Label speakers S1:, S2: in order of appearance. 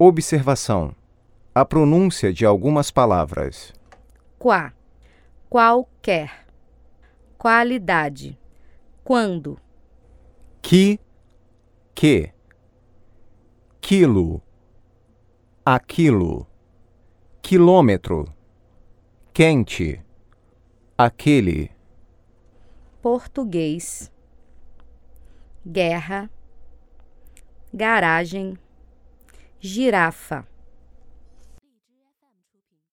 S1: Observação: a pronúncia de algumas palavras.
S2: Qua. Qualquer. Qualidade. Quando.
S1: Que, que. Quilo, aquilo. Quilômetro. Quente. Aquele.
S2: Português. Guerra. Garagem. Girafa.